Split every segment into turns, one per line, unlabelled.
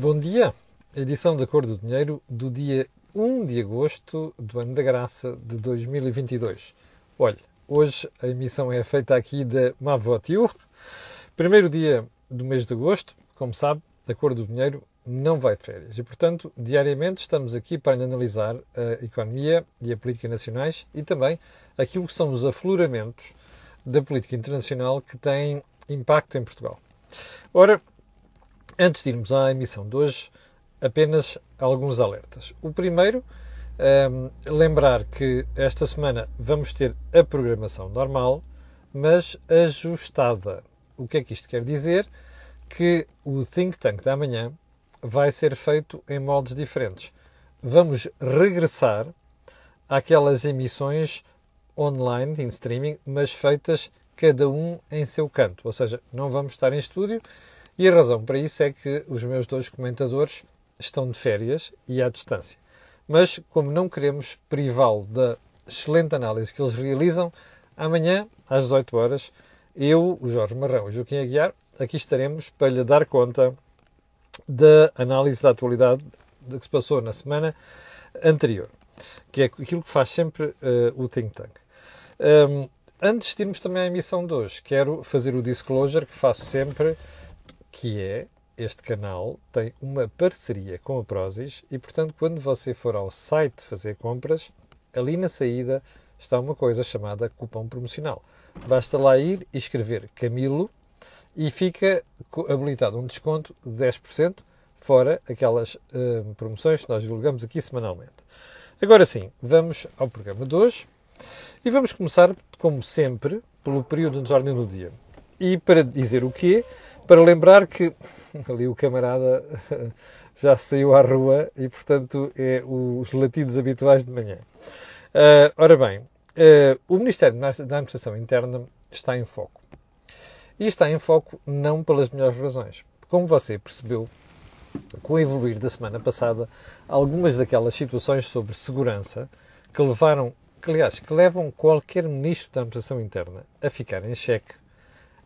Bom dia, edição da Cor do Dinheiro do dia 1 de agosto do ano da graça de 2022. Olha, hoje a emissão é feita aqui da Mavotiu, primeiro dia do mês de agosto, como sabe, a Cor do Dinheiro não vai de férias e, portanto, diariamente estamos aqui para analisar a economia e a política nacionais e também aquilo que são os afloramentos da política internacional que têm impacto em Portugal. Ora, Antes de irmos à emissão de hoje, apenas alguns alertas. O primeiro, um, lembrar que esta semana vamos ter a programação normal, mas ajustada. O que é que isto quer dizer? Que o think tank da manhã vai ser feito em moldes diferentes. Vamos regressar àquelas emissões online, em streaming, mas feitas cada um em seu canto. Ou seja, não vamos estar em estúdio, e a razão para isso é que os meus dois comentadores estão de férias e à distância. Mas, como não queremos privá-lo da excelente análise que eles realizam, amanhã, às 18 horas, eu, o Jorge Marrão e o Joaquim Aguiar, aqui estaremos para lhe dar conta da análise da atualidade que se passou na semana anterior, que é aquilo que faz sempre uh, o Think Tank. Um, antes de irmos também à emissão de hoje, quero fazer o disclosure que faço sempre que é este canal tem uma parceria com a Prozis e, portanto, quando você for ao site fazer compras, ali na saída está uma coisa chamada cupom promocional. Basta lá ir e escrever Camilo e fica habilitado um desconto de 10%, fora aquelas uh, promoções que nós divulgamos aqui semanalmente. Agora sim, vamos ao programa de hoje e vamos começar, como sempre, pelo período de ordem do dia. E para dizer o quê, para lembrar que ali o camarada já saiu à rua e, portanto, é os latidos habituais de manhã. Uh, ora bem, uh, o Ministério da Administração Interna está em foco. E está em foco não pelas melhores razões. Como você percebeu, com o evoluir da semana passada, algumas daquelas situações sobre segurança que levaram, que, aliás, que levam qualquer ministro da Administração Interna a ficar em xeque,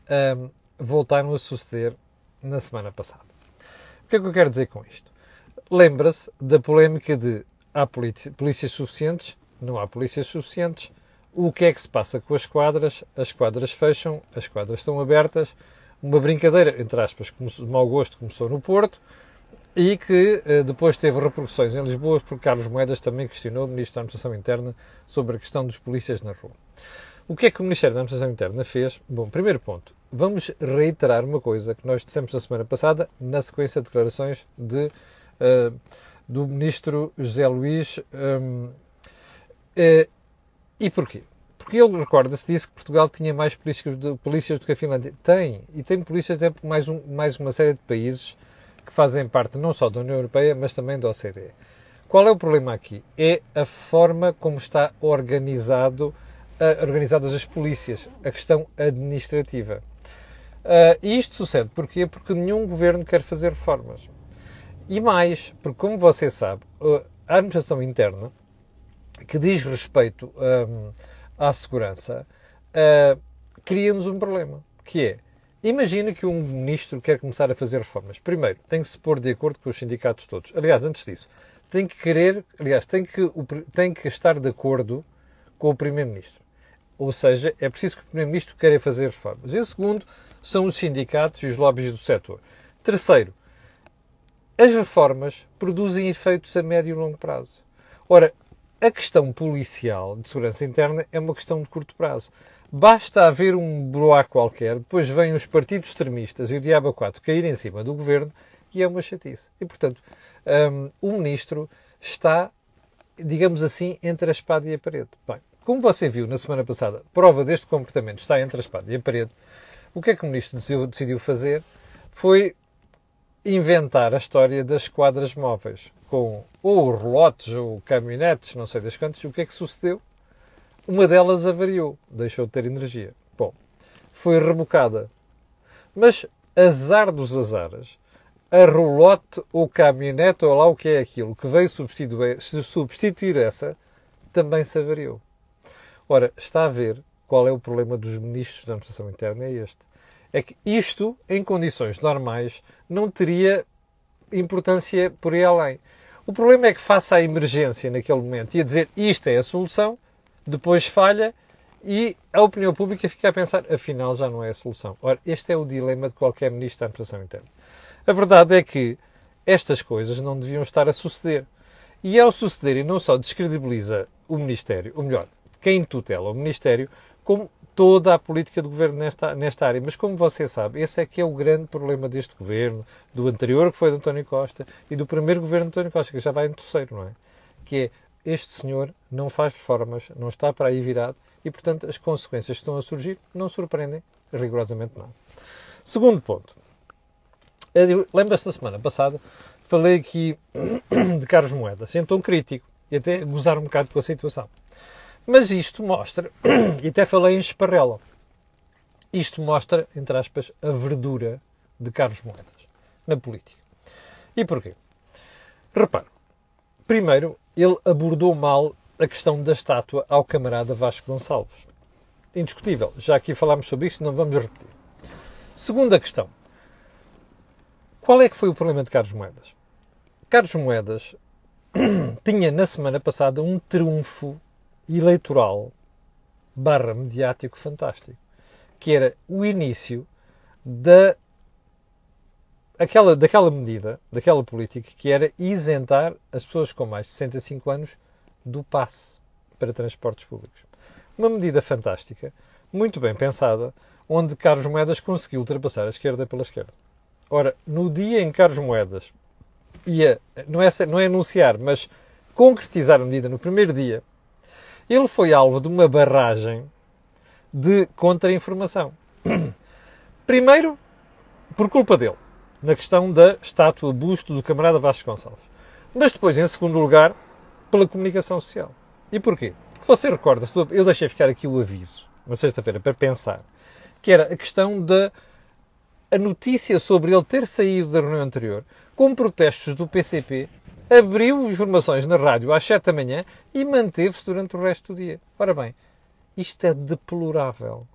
uh, voltaram a suceder na semana passada. O que é que eu quero dizer com isto? Lembra-se da polémica de há polícias suficientes, não há polícias suficientes, o que é que se passa com as quadras? As quadras fecham, as quadras estão abertas, uma brincadeira, entre aspas, de mau gosto começou no Porto e que eh, depois teve repercussões em Lisboa, porque Carlos Moedas também questionou o Ministro da Administração Interna sobre a questão dos polícias na rua. O que é que o Ministério da Administração Interna fez? Bom, primeiro ponto, vamos reiterar uma coisa que nós dissemos na semana passada, na sequência de declarações de, uh, do Ministro José Luís. Um, uh, eh, e porquê? Porque ele, recorda-se, disse que Portugal tinha mais polícias do, polícias do que a Finlândia. Tem, e tem polícias até mais, um, mais uma série de países que fazem parte não só da União Europeia, mas também da OCDE. Qual é o problema aqui? É a forma como está organizado organizadas as polícias, a questão administrativa. Uh, e isto sucede porquê? Porque nenhum governo quer fazer reformas. E mais, porque como você sabe, a administração interna, que diz respeito um, à segurança, uh, cria-nos um problema, que é, imagina que um ministro quer começar a fazer reformas. Primeiro, tem que se pôr de acordo com os sindicatos todos. Aliás, antes disso, tem que querer, aliás, tem que, tem que estar de acordo com o primeiro-ministro. Ou seja, é preciso que o Primeiro-Ministro queira fazer reformas. E segundo, são os sindicatos e os lobbies do setor. Terceiro, as reformas produzem efeitos a médio e longo prazo. Ora, a questão policial de segurança interna é uma questão de curto prazo. Basta haver um broá qualquer, depois vêm os partidos extremistas e o diabo 4 cair em cima do governo e é uma chatice. E, portanto, um, o ministro está, digamos assim, entre a espada e a parede. Bem, como você viu na semana passada, prova deste comportamento está entre a espada e a parede. O que é que o ministro decidiu fazer foi inventar a história das quadras móveis, com ou relotes ou caminhonetes, não sei das quantas. O que é que sucedeu? Uma delas avariou, deixou de ter energia. Bom, foi rebocada. Mas, azar dos azares, a rolote ou caminhonete, ou lá o que é aquilo, que veio substituir, substituir essa, também se avariou. Ora, está a ver qual é o problema dos ministros da administração interna? É este. É que isto, em condições normais, não teria importância por aí além. O problema é que, face à emergência naquele momento e a dizer isto é a solução, depois falha e a opinião pública fica a pensar, afinal já não é a solução. Ora, este é o dilema de qualquer ministro da Administração Interna. A verdade é que estas coisas não deviam estar a suceder. E ao sucederem, não só descredibiliza o Ministério, ou melhor, quem tutela o Ministério, como toda a política do governo nesta, nesta área. Mas como você sabe, esse é que é o grande problema deste governo, do anterior, que foi de António Costa, e do primeiro governo de António Costa, que já vai em terceiro, não é? Que é, este senhor não faz reformas, não está para aí virado, e, portanto, as consequências que estão a surgir não surpreendem rigorosamente nada. Segundo ponto. Lembra-se da semana passada, falei aqui de Carlos Moedas, tom crítico, e até gozar um bocado com a situação. Mas isto mostra, e até falei em esparrela, isto mostra, entre aspas, a verdura de Carlos Moedas na política. E porquê? Repare, primeiro, ele abordou mal a questão da estátua ao camarada Vasco Gonçalves. Indiscutível, já aqui falámos sobre isto, não vamos repetir. Segunda questão. Qual é que foi o problema de Carlos Moedas? Carlos Moedas tinha na semana passada um triunfo eleitoral barra mediático fantástico, que era o início da aquela, daquela medida, daquela política, que era isentar as pessoas com mais de 65 anos do passe para transportes públicos. Uma medida fantástica, muito bem pensada, onde Carlos Moedas conseguiu ultrapassar a esquerda pela esquerda. Ora, no dia em que Carlos Moedas ia, não é, não é anunciar, mas concretizar a medida no primeiro dia, ele foi alvo de uma barragem de contra-informação. Primeiro, por culpa dele, na questão da estátua busto do camarada Vasco Gonçalves. Mas depois, em segundo lugar, pela comunicação social. E porquê? Porque você recorda-se, eu deixei ficar aqui o aviso, na sexta-feira, para pensar, que era a questão da a notícia sobre ele ter saído da reunião anterior, com protestos do PCP, abriu informações na rádio às 7 da manhã e manteve-se durante o resto do dia. Ora bem, isto é deplorável.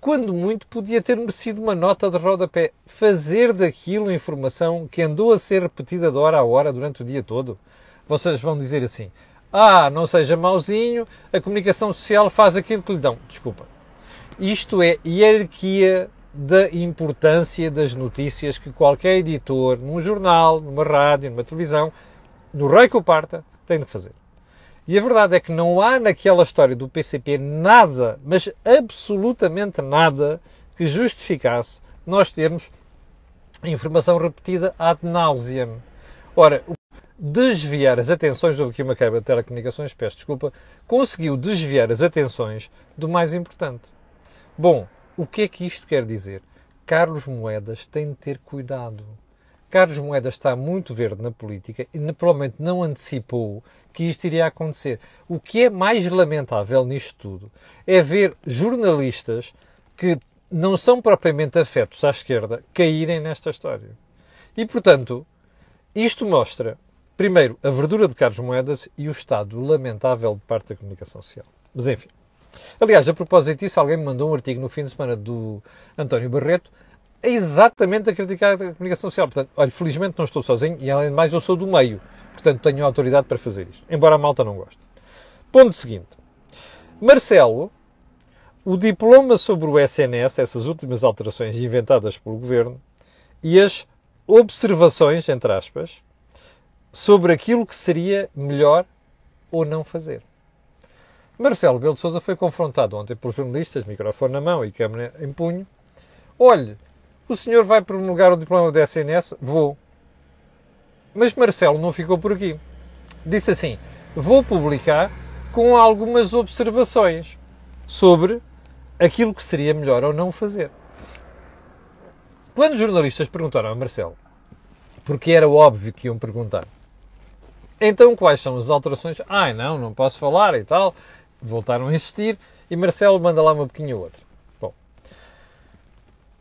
Quando muito podia ter merecido uma nota de rodapé. Fazer daquilo informação que andou a ser repetida de hora a hora durante o dia todo. Vocês vão dizer assim: ah, não seja mauzinho, a comunicação social faz aquilo que lhe dão. Desculpa. Isto é hierarquia da importância das notícias que qualquer editor, num jornal, numa rádio, numa televisão, no rei que o parta, tem de fazer. E a verdade é que não há naquela história do PCP nada, mas absolutamente nada, que justificasse nós termos informação repetida ad nauseam. Ora, desviar as atenções, houve aqui uma quebra de telecomunicações, peço desculpa, conseguiu desviar as atenções do mais importante. Bom, o que é que isto quer dizer? Carlos Moedas tem de ter cuidado. Carlos Moedas está muito verde na política e provavelmente não antecipou que isto iria acontecer. O que é mais lamentável nisto tudo é ver jornalistas que não são propriamente afetos à esquerda caírem nesta história. E, portanto, isto mostra, primeiro, a verdura de Carlos Moedas e o estado lamentável de parte da comunicação social. Mas, enfim. Aliás, a propósito disso, alguém me mandou um artigo no fim de semana do António Barreto exatamente a criticar a comunicação social. Portanto, olha, felizmente não estou sozinho e, além de mais, eu sou do meio. Portanto, tenho autoridade para fazer isto. Embora a malta não goste. Ponto seguinte. Marcelo, o diploma sobre o SNS, essas últimas alterações inventadas pelo Governo, e as observações, entre aspas, sobre aquilo que seria melhor ou não fazer. Marcelo Belo de Souza foi confrontado ontem por jornalistas, microfone na mão e câmera em punho. Olhe, o senhor vai promulgar o diploma da SNS? Vou. Mas Marcelo não ficou por aqui. Disse assim: vou publicar com algumas observações sobre aquilo que seria melhor ou não fazer. Quando os jornalistas perguntaram a Marcelo, porque era óbvio que iam perguntar, então quais são as alterações? Ai não, não posso falar e tal voltaram a insistir e Marcelo manda lá uma pequena outra. Bom,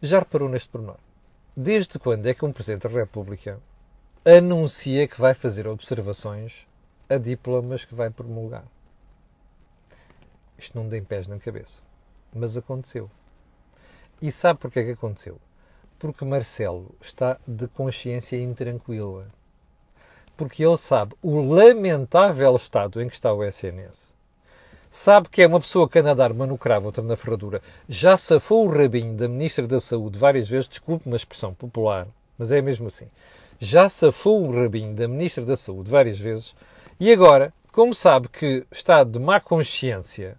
já reparou neste pormenor? Desde quando é que um Presidente da República anuncia que vai fazer observações a diplomas que vai promulgar? Isto não tem pés na cabeça. Mas aconteceu. E sabe porquê que aconteceu? Porque Marcelo está de consciência intranquila. Porque ele sabe o lamentável estado em que está o SNS. Sabe que é uma pessoa que anda a dar uma no cravo, outra na ferradura. Já safou o rabinho da Ministra da Saúde várias vezes, desculpe uma expressão popular, mas é mesmo assim. Já safou o rabinho da Ministra da Saúde várias vezes e agora, como sabe que está de má consciência,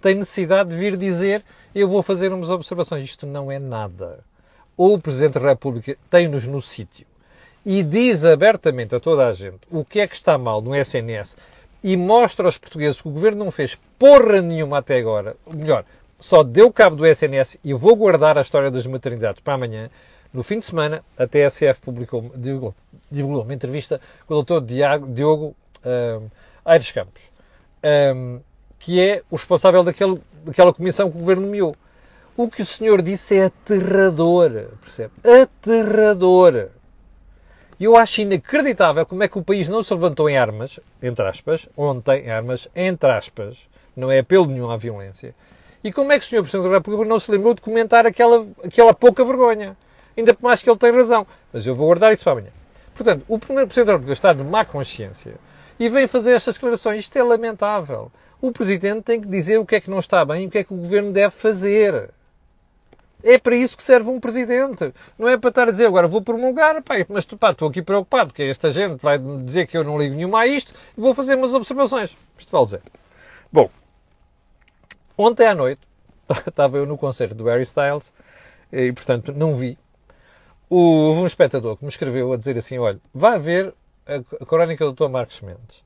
tem necessidade de vir dizer eu vou fazer umas observações. Isto não é nada. Ou o Presidente da República tem-nos no sítio e diz abertamente a toda a gente o que é que está mal no SNS e mostra aos portugueses que o Governo não fez porra nenhuma até agora, melhor, só deu cabo do SNS e eu vou guardar a história das maternidades para amanhã, no fim de semana, a TSF publicou, divulgou, divulgou uma entrevista com o Dr. Diogo, Diogo um, Aires Campos, um, que é o responsável daquele, daquela comissão que o Governo nomeou. O que o senhor disse é aterrador, percebe? Aterrador. E eu acho inacreditável como é que o país não se levantou em armas, entre aspas, ontem, em armas, entre aspas, não é apelo nenhum à violência. E como é que o Sr. Presidente da República não se lembrou de comentar aquela, aquela pouca vergonha? Ainda por mais que ele tem razão. Mas eu vou guardar isso para amanhã. Portanto, o Primeiro Presidente da República está de má consciência e vem fazer estas declarações. Isto é lamentável. O Presidente tem que dizer o que é que não está bem e o que é que o Governo deve fazer. É para isso que serve um presidente. Não é para estar a dizer agora vou promulgar, pá, mas pá, estou aqui preocupado, porque esta gente vai dizer que eu não ligo nenhuma a isto e vou fazer umas observações. Isto vale dizer. Bom, ontem à noite estava eu no concerto do Harry Styles e, portanto, não vi. Houve um espectador que me escreveu a dizer assim: olha, vá ver a, a crónica do Dr. Marcos Mendes.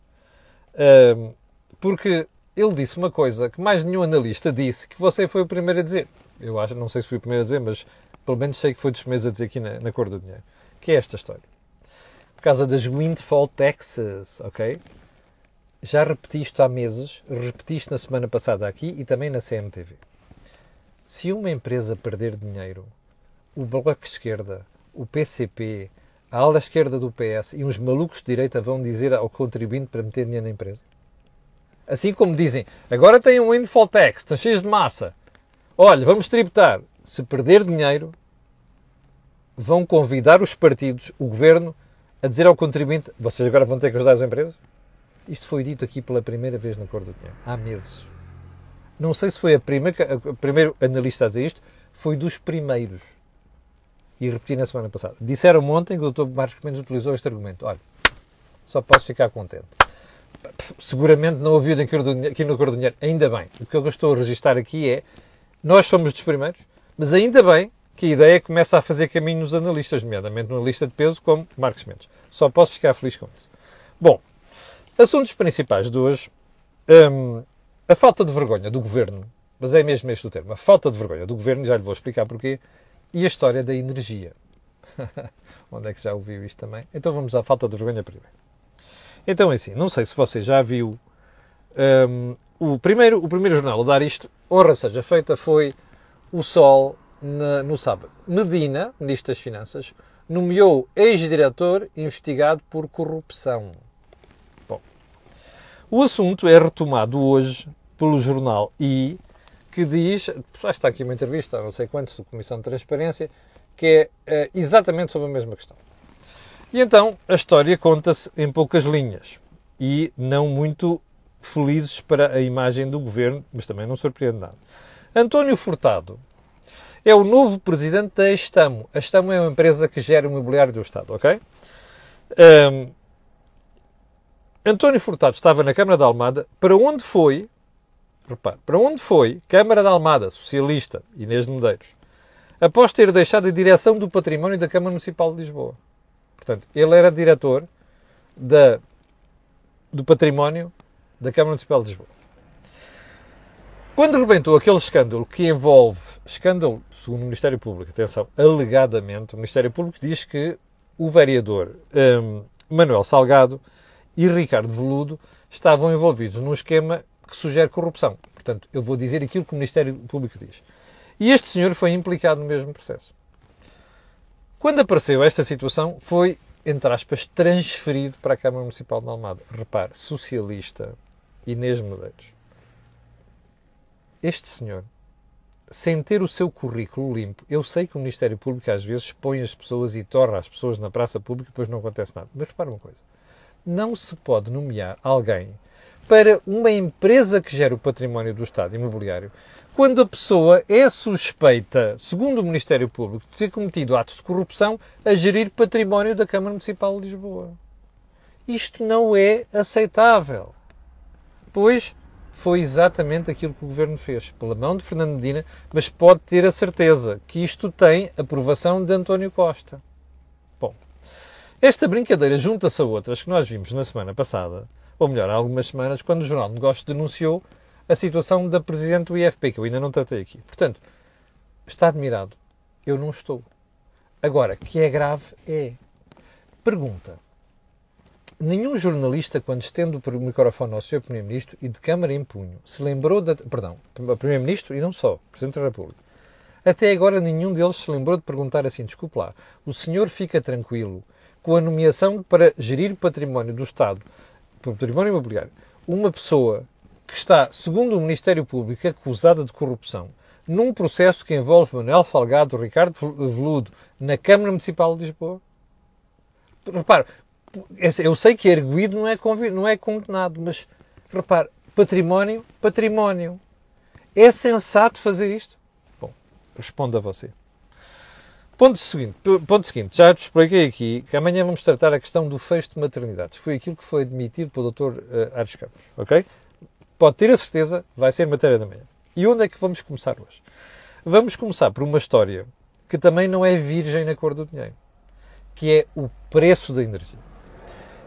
Um, porque ele disse uma coisa que mais nenhum analista disse, que você foi o primeiro a dizer eu acho, não sei se fui o primeiro a dizer, mas pelo menos sei que foi dos primeiros a dizer aqui na, na cor do dinheiro, que é esta história. Por causa das windfall taxes, ok? Já repeti isto há meses, repeti isto na semana passada aqui e também na CMTV. Se uma empresa perder dinheiro, o Bloco de Esquerda, o PCP, a ala esquerda do PS e uns malucos de direita vão dizer ao contribuinte para meter dinheiro na empresa? Assim como dizem, agora tem um windfall tax, estão cheios de massa. Olha, vamos tributar. Se perder dinheiro, vão convidar os partidos, o governo, a dizer ao contribuinte: vocês agora vão ter que ajudar as empresas? Isto foi dito aqui pela primeira vez na Cor do Dinheiro, há meses. Não sei se foi a primeira, o primeiro analista a dizer isto, foi dos primeiros. E repeti na semana passada. Disseram ontem que o Dr. Marcos Mendes utilizou este argumento. Olha, só posso ficar contente. Seguramente não ouviu aqui no Cor do Dinheiro, ainda bem. O que eu estou a registrar aqui é nós somos dos primeiros, mas ainda bem que a ideia começa a fazer caminho nos analistas, nomeadamente no analista de peso como Marcos Mendes. Só posso ficar feliz com isso. Bom, assuntos principais de hoje. Um, a falta de vergonha do governo, mas é mesmo este o termo, a falta de vergonha do governo, já lhe vou explicar porquê, e a história da energia. Onde é que já ouviu isto também? Então vamos à falta de vergonha primeiro. Então é assim, não sei se você já viu um, o primeiro, o primeiro jornal a dar isto, honra seja feita, foi o Sol na, no sábado. Medina, Ministro das Finanças, nomeou ex-diretor investigado por corrupção. Bom, o assunto é retomado hoje pelo jornal I, que diz, está aqui uma entrevista, não sei quantos, da Comissão de Transparência, que é, é exatamente sobre a mesma questão. E então a história conta-se em poucas linhas e não muito felizes para a imagem do governo, mas também não surpreende nada. António Furtado é o novo presidente da Estamo. A Estamo é uma empresa que gera o imobiliário do Estado, ok? Um, António Furtado estava na Câmara da Almada, para onde foi, repare, para onde foi Câmara da Almada, socialista, Inês de Medeiros, após ter deixado a direção do património da Câmara Municipal de Lisboa. Portanto, ele era diretor da, do património da Câmara Municipal de Lisboa. Quando rebentou aquele escândalo que envolve, escândalo segundo o Ministério Público, atenção, alegadamente, o Ministério Público diz que o vereador um, Manuel Salgado e Ricardo Veludo estavam envolvidos num esquema que sugere corrupção. Portanto, eu vou dizer aquilo que o Ministério Público diz. E este senhor foi implicado no mesmo processo. Quando apareceu esta situação, foi, entre aspas, transferido para a Câmara Municipal de Almada. Repare, socialista, Inês Medeiros. Este senhor sem ter o seu currículo limpo. Eu sei que o Ministério Público às vezes põe as pessoas e torra as pessoas na praça pública e depois não acontece nada. Mas repara uma coisa: não se pode nomear alguém para uma empresa que gera o património do Estado imobiliário quando a pessoa é suspeita, segundo o Ministério Público, de ter cometido atos de corrupção a gerir património da Câmara Municipal de Lisboa. Isto não é aceitável. Pois foi exatamente aquilo que o Governo fez, pela mão de Fernando Medina, mas pode ter a certeza que isto tem aprovação de António Costa. Bom, esta brincadeira junta-se a outras que nós vimos na semana passada, ou melhor, há algumas semanas, quando o Jornal de Negócios denunciou a situação da Presidente do IFP, que eu ainda não tratei aqui. Portanto, está admirado. Eu não estou. Agora, que é grave, é. Pergunta. Nenhum jornalista, quando estende o microfone ao Sr. Primeiro-Ministro e de câmara em punho, se lembrou da. Perdão, Primeiro-Ministro e não só, Presidente da República. Até agora nenhum deles se lembrou de perguntar assim: desculpe lá, o senhor fica tranquilo com a nomeação para gerir património do Estado, património imobiliário, uma pessoa que está, segundo o Ministério Público, acusada de corrupção num processo que envolve Manuel Salgado Ricardo Veludo na Câmara Municipal de Lisboa? Repare, eu sei que erguido não é, não é condenado, mas repare, património, património. É sensato fazer isto? Bom, responda a você. Ponto seguinte, ponto seguinte, já te expliquei aqui que amanhã vamos tratar a questão do fecho de maternidades. Foi aquilo que foi admitido pelo Dr. Uh, Ares Campos, ok? pode ter a certeza, vai ser matéria da manhã. E onde é que vamos começar hoje? Vamos começar por uma história que também não é virgem na cor do dinheiro, que é o preço da energia.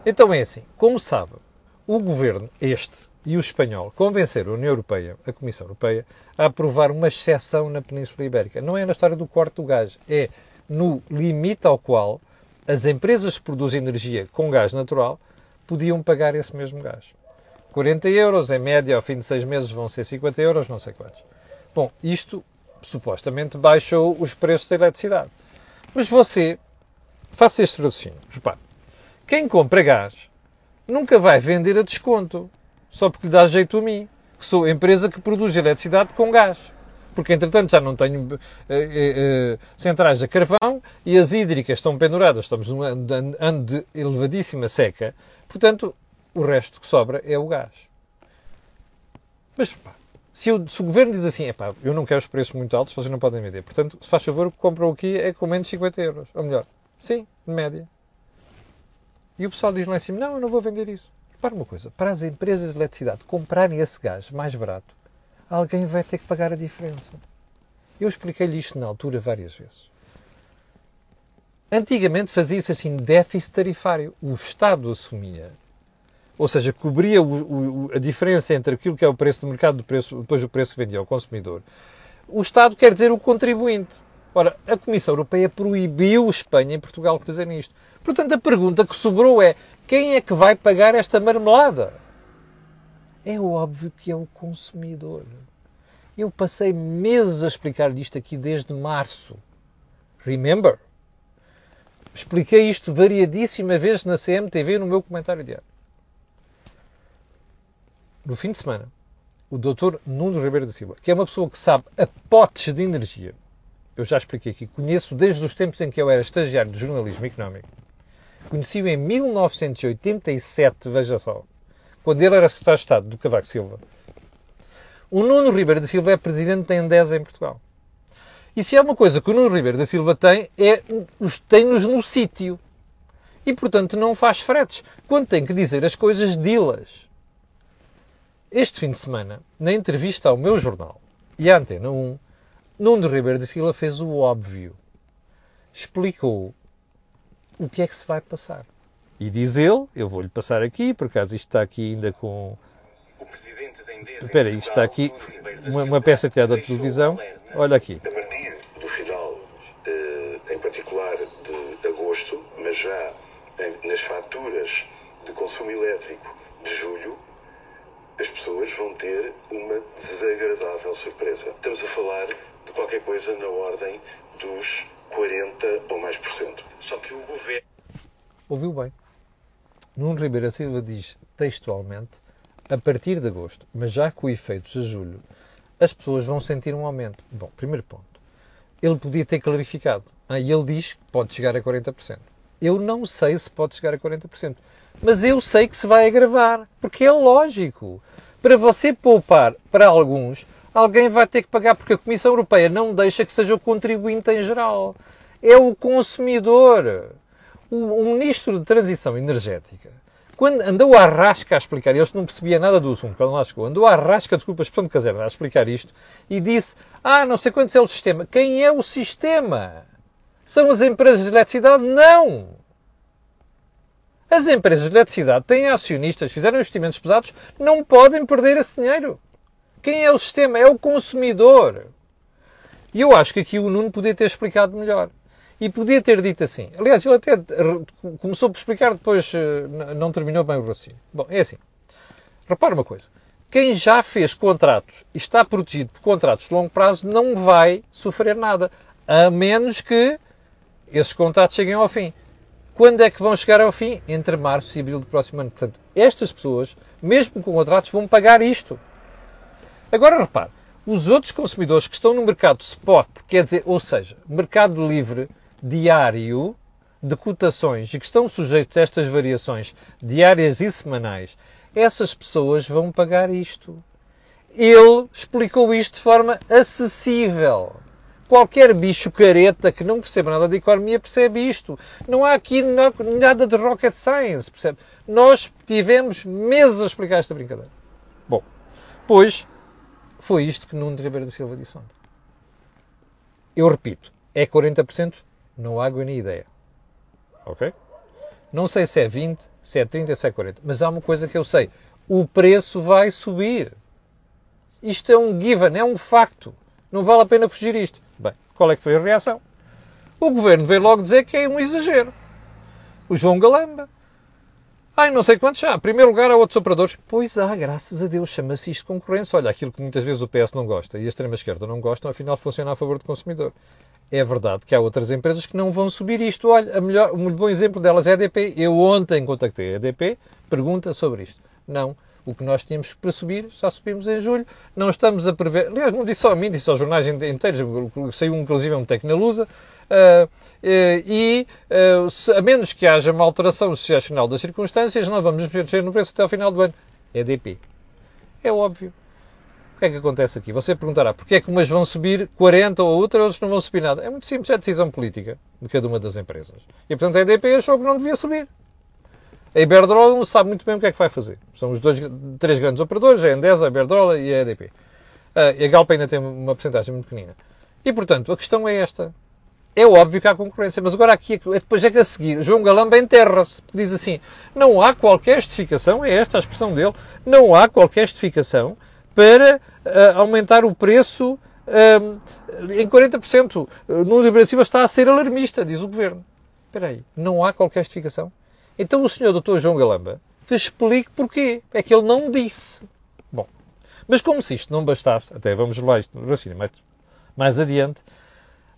Então é assim, como sabe, o governo, este e o espanhol, convenceram a União Europeia, a Comissão Europeia, a aprovar uma exceção na Península Ibérica. Não é na história do corte do gás, é no limite ao qual as empresas que produzem energia com gás natural podiam pagar esse mesmo gás. 40 euros, em média, ao fim de seis meses vão ser 50 euros, não sei quantos. Bom, isto supostamente baixou os preços da eletricidade. Mas você, faça este raciocínio. Repare, quem compra gás nunca vai vender a desconto, só porque lhe dá jeito a mim, que sou empresa que produz eletricidade com gás. Porque, entretanto, já não tenho eh, eh, eh centrais a carvão e as hídricas estão penduradas. Estamos num ano de elevadíssima seca. Portanto, o resto que sobra é o gás. Mas pá, se, eu, se, o governo diz assim, pá, eu não quero os preços muito altos, vocês não podem vender. Portanto, se faz favor, compram aqui é com menos de 50 euros. Ou melhor, sim, de média. E o pessoal diz lá em cima, não, eu não vou vender isso. Repara uma coisa, para as empresas de eletricidade comprarem esse gás mais barato, alguém vai ter que pagar a diferença. Eu expliquei-lhe isto na altura várias vezes. Antigamente fazia-se assim déficit tarifário. O Estado assumia ou seja, cobria o, o, a diferença entre aquilo que é o preço do mercado do preço, depois o preço que vendia ao consumidor. O Estado quer dizer o contribuinte. Ora, a Comissão Europeia proibiu Espanha e Portugal de fazerem isto. Portanto, a pergunta que sobrou é: quem é que vai pagar esta marmelada? É óbvio que é o consumidor. Eu passei meses a explicar isto aqui desde março. Remember? Expliquei isto variadíssimas vezes na CMTV no meu comentário diário no fim de semana, o Dr. Nuno Ribeiro da Silva, que é uma pessoa que sabe a potes de energia, eu já expliquei aqui, conheço desde os tempos em que eu era estagiário de jornalismo económico, conheci-o em 1987, veja só, quando ele era secretário de Estado do Cavaco Silva. O Nuno Ribeiro da Silva é presidente da Endesa em Portugal. E se há uma coisa que o Nuno Ribeiro da Silva tem, é tem-nos no sítio. E, portanto, não faz fretes. Quando tem que dizer as coisas, dilas. Este fim de semana, na entrevista ao meu jornal e à Antena 1, Nuno Ribeiro da Silva fez o óbvio. Explicou o que é que se vai passar. E diz ele, eu vou-lhe passar aqui, por acaso isto está aqui ainda com... O presidente da Endesa Espera, isto está aqui, uma, uma peça tirada da televisão. Olha aqui.
A partir do final, eh, em particular de agosto, mas já nas faturas de consumo elétrico de julho, as pessoas vão ter uma desagradável surpresa. Estamos a falar de qualquer coisa na ordem dos 40 ou mais por cento. Só que o governo.
Ouviu bem? Nuno Ribeiro Silva diz textualmente a partir de agosto, mas já com efeitos a julho, as pessoas vão sentir um aumento. Bom, primeiro ponto. Ele podia ter clarificado. Ah, e ele diz que pode chegar a 40%. Eu não sei se pode chegar a 40%. Mas eu sei que se vai agravar. Porque é lógico. Para você poupar para alguns, alguém vai ter que pagar, porque a Comissão Europeia não deixa que seja o contribuinte em geral. É o consumidor. O, o Ministro de Transição Energética quando andou a rasca a explicar, ele não percebia nada do assunto quando lá chegou, andou a rasca, desculpa a expressão de caseira, a explicar isto e disse: Ah, não sei quantos é o sistema. Quem é o sistema? São as empresas de eletricidade? Não! As empresas de eletricidade têm acionistas, fizeram investimentos pesados, não podem perder esse dinheiro. Quem é o sistema? É o consumidor. E eu acho que aqui o Nuno podia ter explicado melhor. E podia ter dito assim. Aliás, ele até começou por explicar, depois eh, não terminou bem o raciocínio. Bom, é assim. Repara uma coisa. Quem já fez contratos e está protegido por contratos de longo prazo não vai sofrer nada. A menos que esses contratos cheguem ao fim. Quando é que vão chegar ao fim? Entre março e abril do próximo ano. Portanto, estas pessoas, mesmo com contratos, vão pagar isto. Agora repare, os outros consumidores que estão no mercado spot, quer dizer, ou seja, mercado livre, diário de cotações e que estão sujeitos a estas variações diárias e semanais, essas pessoas vão pagar isto. Ele explicou isto de forma acessível. Qualquer bicho careta que não perceba nada de economia percebe isto. Não há aqui nada de rocket science, percebe? Nós tivemos meses a explicar esta brincadeira. Bom, pois foi isto que Nuno Ribeiro da Silva disse ontem. Eu repito, é 40% não há água nem ideia. Ok? Não sei se é 20, se é 30, se é 40. Mas há uma coisa que eu sei. O preço vai subir. Isto é um given, é um facto. Não vale a pena fugir isto. Bem, qual é que foi a reação? O governo veio logo dizer que é um exagero. O João Galamba. Ai, não sei quantos já. Em primeiro lugar, há outros operadores. Pois há, graças a Deus, chama-se isto concorrência. Olha, aquilo que muitas vezes o PS não gosta e a extrema-esquerda não gostam, afinal funciona a favor do consumidor é verdade que há outras empresas que não vão subir isto. Olha, a melhor, o bom exemplo delas é a EDP. Eu ontem contactei a EDP, pergunta sobre isto. Não. O que nós tínhamos para subir, já subimos em julho. Não estamos a prever. Aliás, não disse só a mim, disse aos jornais inteiros. Saiu inclusive um Tecnalusa. Uh, e uh, se, a menos que haja uma alteração excepcional das circunstâncias, não vamos mexer no preço até ao final do ano. EDP. É óbvio. O que é que acontece aqui? Você perguntará, porquê é que umas vão subir 40 ou outras, outras não vão subir nada? É muito simples, é decisão política de cada uma das empresas. E, portanto, a EDP achou que não devia subir. A Iberdrola sabe muito bem o que é que vai fazer. São os dois, três grandes operadores, a Endesa, a Iberdrola e a EDP. Ah, e a Galp ainda tem uma porcentagem muito pequenina. E, portanto, a questão é esta. É óbvio que há concorrência, mas agora aqui, é depois é que a seguir, João Galamba enterra-se. Diz assim, não há qualquer justificação, é esta a expressão dele, não há qualquer justificação para uh, aumentar o preço uh, em 40%. No Brasil está a ser alarmista, diz o Governo. Espera aí, não há qualquer justificação? Então o senhor Dr. João Galamba que explique porquê. É que ele não disse. Bom, mas como se isto não bastasse, até vamos levar isto no raciocínio mais, mais adiante,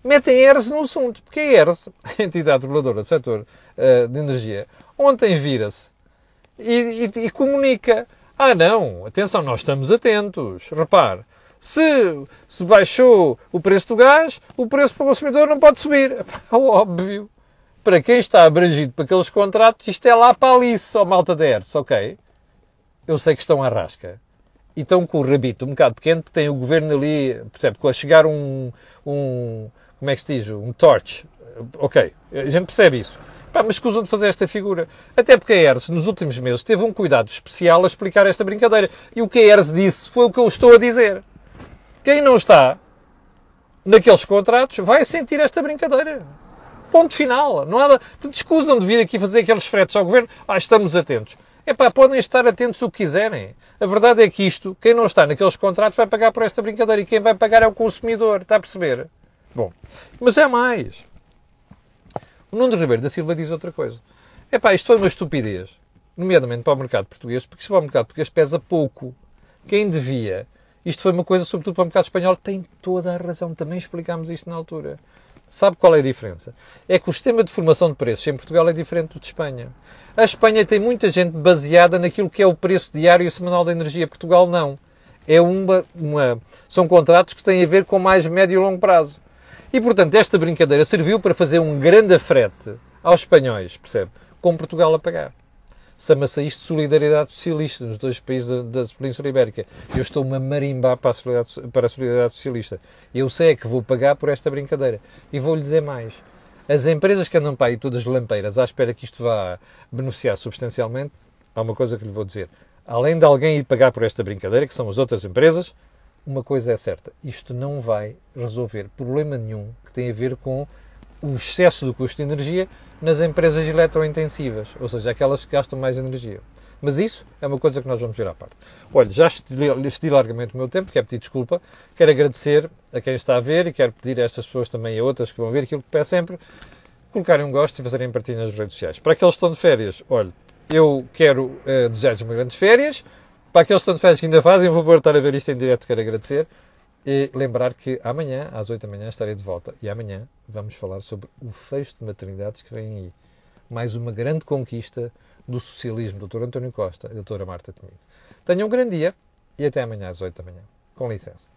metem ERS no assunto. Porque a ERS, a entidade reguladora do setor uh, de energia, ontem vira-se e, e, e, comunica ah, não, atenção, nós estamos atentos. Repare, se, se baixou o preço do gás, o preço para o consumidor não pode subir. É óbvio. Para quem está abrangido por aqueles contratos, isto é lá para ali, só malta de ERS, ok? Eu sei que estão à rasca. E estão com o rabito um bocado pequeno, porque tem o governo ali, percebe, com a chegar um, um, como é que se diz, um torch. Ok, a gente percebe isso. Pá, mas escusam de fazer esta figura. Até porque a ERS, nos últimos meses, teve um cuidado especial a explicar esta brincadeira. E o que a ERS disse foi o que eu estou a dizer. Quem não está naqueles contratos vai sentir esta brincadeira. Ponto final. Não há... Escusam de vir aqui fazer aqueles fretes ao governo. Ah, estamos atentos. Epá, podem estar atentos o que quiserem. A verdade é que isto, quem não está naqueles contratos vai pagar por esta brincadeira e quem vai pagar é o consumidor. Está a perceber? Bom, mas é mais. O Nuno Ribeiro da Silva diz outra coisa. É pá, isto foi uma estupidez, nomeadamente para o mercado português, porque se para o mercado português pesa pouco. Quem devia? Isto foi uma coisa, sobretudo para o mercado espanhol, tem toda a razão. Também explicámos isto na altura. Sabe qual é a diferença? É que o sistema de formação de preços em Portugal é diferente do de Espanha. A Espanha tem muita gente baseada naquilo que é o preço diário e semanal da energia. Portugal não. É uma, uma, são contratos que têm a ver com mais médio e longo prazo. E, portanto, esta brincadeira serviu para fazer um grande frete aos espanhóis, percebe? Com Portugal a pagar. Chama-se isto solidariedade socialista nos dois países da, da Península Ibérica. Eu estou-me a para a, solidariedade, para a solidariedade socialista. Eu sei é que vou pagar por esta brincadeira. E vou-lhe dizer mais. As empresas que andam para aí todas lampeiras à espera que isto vá beneficiar substancialmente, há uma coisa que lhe vou dizer além de alguém ir pagar por esta brincadeira, que são as outras empresas, uma coisa é certa: isto não vai resolver problema nenhum que tem a ver com o excesso do custo de energia nas empresas eletrointensivas, ou seja, aquelas que gastam mais energia. Mas isso é uma coisa que nós vamos ver à parte. Olha, já esti largamente o meu tempo, quero pedir desculpa, quero agradecer a quem está a ver e quero pedir a estas pessoas também e a outras que vão ver aquilo que peço sempre, colocarem um gosto e fazerem partilha nas redes sociais. Para aqueles que estão de férias, olha, eu quero uh, desejar-lhes uma grandes férias. Para aqueles férias que ainda fazem, vou voltar a ver isto em direto, quero agradecer. E lembrar que amanhã, às 8 da manhã, estarei de volta. E amanhã vamos falar sobre o fecho de maternidades que vem aí. Mais uma grande conquista do socialismo, Dr. António Costa e Dra. Marta Temido. Tenham um grande dia e até amanhã às 8 da manhã. Com licença.